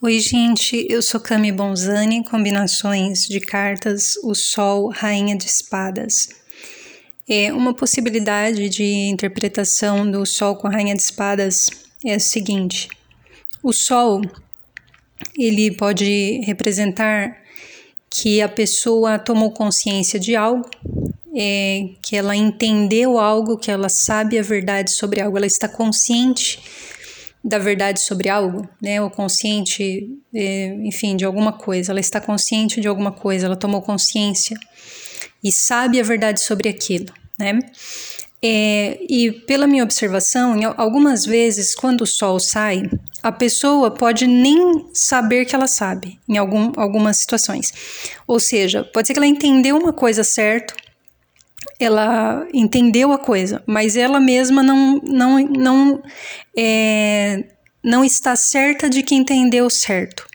Oi, gente, eu sou Cami Bonzani, combinações de cartas, o Sol, Rainha de Espadas. É uma possibilidade de interpretação do Sol com a Rainha de Espadas é a seguinte: o Sol ele pode representar que a pessoa tomou consciência de algo, é, que ela entendeu algo, que ela sabe a verdade sobre algo, ela está consciente da verdade sobre algo, né? Ou consciente, é, enfim, de alguma coisa. Ela está consciente de alguma coisa, ela tomou consciência e sabe a verdade sobre aquilo, né? É, e pela minha observação, algumas vezes quando o sol sai, a pessoa pode nem saber que ela sabe, em algum, algumas situações. Ou seja, pode ser que ela entendeu uma coisa certo, ela entendeu a coisa, mas ela mesma não, não, não, é, não está certa de que entendeu certo.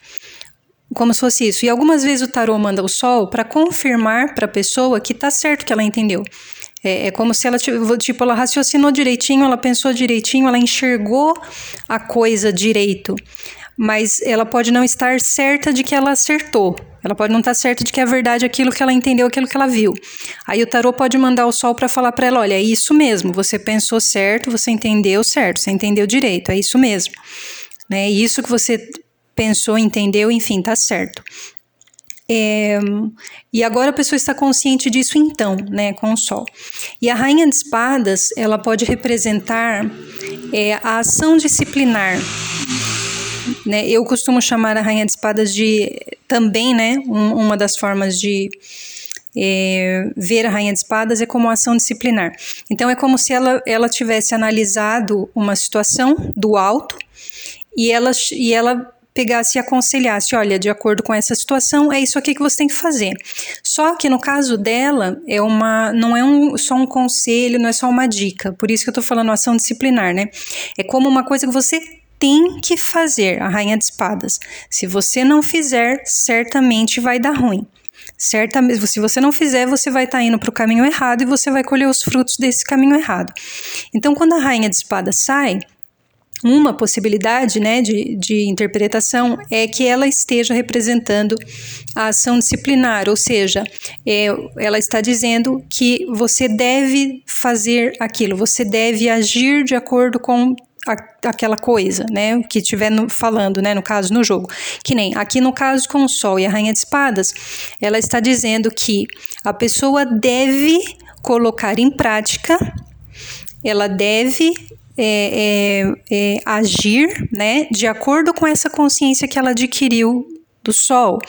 Como se fosse isso. E algumas vezes o tarô manda o sol para confirmar para a pessoa que está certo que ela entendeu. É, é, como se ela, tipo, ela raciocinou direitinho, ela pensou direitinho, ela enxergou a coisa direito. Mas ela pode não estar certa de que ela acertou. Ela pode não estar certa de que é verdade aquilo que ela entendeu, aquilo que ela viu. Aí o tarô pode mandar o sol para falar para ela: olha, é isso mesmo, você pensou certo, você entendeu certo, você entendeu direito, é isso mesmo. Né? Isso que você pensou, entendeu, enfim, tá certo. É, e agora a pessoa está consciente disso então, né, com o sol. E a rainha de espadas, ela pode representar é, a ação disciplinar né? Eu costumo chamar a Rainha de Espadas de também, né? Um, uma das formas de é, ver a Rainha de Espadas é como ação disciplinar. Então é como se ela, ela tivesse analisado uma situação do alto e ela, e ela pegasse e aconselhasse, olha, de acordo com essa situação, é isso aqui que você tem que fazer. Só que no caso dela, é uma, não é um, só um conselho, não é só uma dica. Por isso que eu estou falando ação disciplinar, né? É como uma coisa que você tem que fazer, a rainha de espadas. Se você não fizer, certamente vai dar ruim. Certamente, se você não fizer, você vai estar tá indo para o caminho errado e você vai colher os frutos desse caminho errado. Então, quando a rainha de espadas sai, uma possibilidade né, de, de interpretação é que ela esteja representando a ação disciplinar, ou seja, é, ela está dizendo que você deve fazer aquilo, você deve agir de acordo com a, aquela coisa, né, que estiver falando, né, no caso no jogo. Que nem aqui no caso com o Sol e a Rainha de Espadas, ela está dizendo que a pessoa deve colocar em prática, ela deve é, é, é, agir, né, de acordo com essa consciência que ela adquiriu do sol,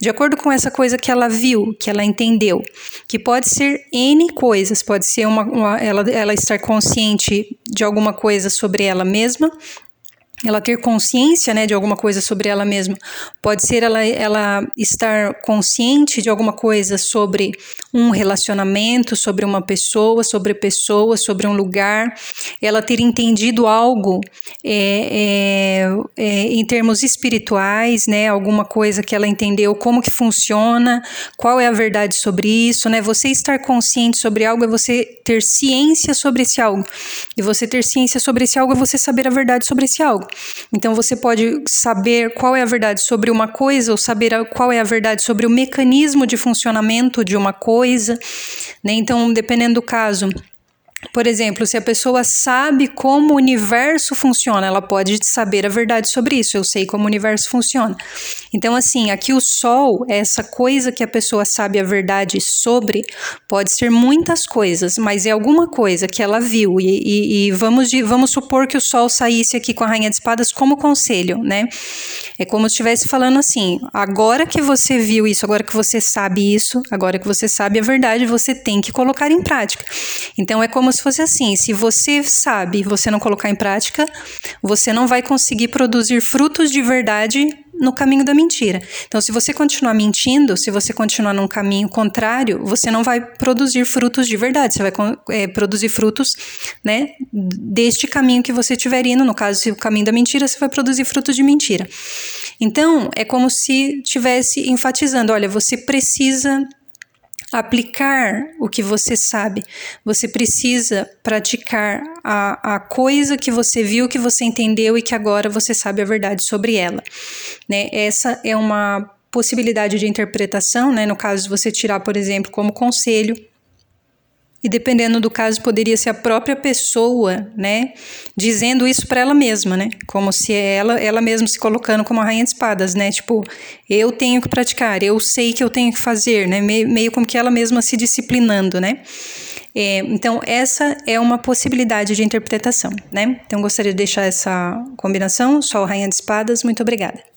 de acordo com essa coisa que ela viu, que ela entendeu, que pode ser N coisas, pode ser uma, uma ela, ela estar consciente de alguma coisa sobre ela mesma, ela ter consciência né, de alguma coisa sobre ela mesma. Pode ser ela, ela estar consciente de alguma coisa sobre um relacionamento, sobre uma pessoa, sobre pessoas, sobre um lugar. Ela ter entendido algo é, é, é, em termos espirituais, né, alguma coisa que ela entendeu, como que funciona, qual é a verdade sobre isso. Né? Você estar consciente sobre algo é você ter ciência sobre esse algo. E você ter ciência sobre esse algo é você saber a verdade sobre esse algo. Então você pode saber qual é a verdade sobre uma coisa ou saber qual é a verdade sobre o mecanismo de funcionamento de uma coisa, né? Então, dependendo do caso, por exemplo, se a pessoa sabe como o universo funciona, ela pode saber a verdade sobre isso. Eu sei como o universo funciona. Então, assim, aqui o Sol, essa coisa que a pessoa sabe a verdade sobre, pode ser muitas coisas, mas é alguma coisa que ela viu. E, e, e vamos, de, vamos supor que o Sol saísse aqui com a Rainha de Espadas como conselho, né? É como se estivesse falando assim: agora que você viu isso, agora que você sabe isso, agora que você sabe a verdade, você tem que colocar em prática. Então, é como se fosse assim: se você sabe você não colocar em prática, você não vai conseguir produzir frutos de verdade no caminho da mentira. Então, se você continuar mentindo, se você continuar num caminho contrário, você não vai produzir frutos de verdade. Você vai é, produzir frutos, né, deste caminho que você estiver indo. No caso, se o caminho da mentira, você vai produzir frutos de mentira. Então, é como se estivesse enfatizando: olha, você precisa aplicar o que você sabe. Você precisa praticar a, a coisa que você viu, que você entendeu e que agora você sabe a verdade sobre ela. né? Essa é uma possibilidade de interpretação, né? No caso, você tirar, por exemplo, como conselho e dependendo do caso poderia ser a própria pessoa, né, dizendo isso para ela mesma, né, como se ela ela mesma se colocando como a rainha de espadas, né, tipo eu tenho que praticar, eu sei que eu tenho que fazer, né, meio, meio como que ela mesma se disciplinando, né. É, então essa é uma possibilidade de interpretação, né. Então gostaria de deixar essa combinação, Sol, rainha de espadas, muito obrigada.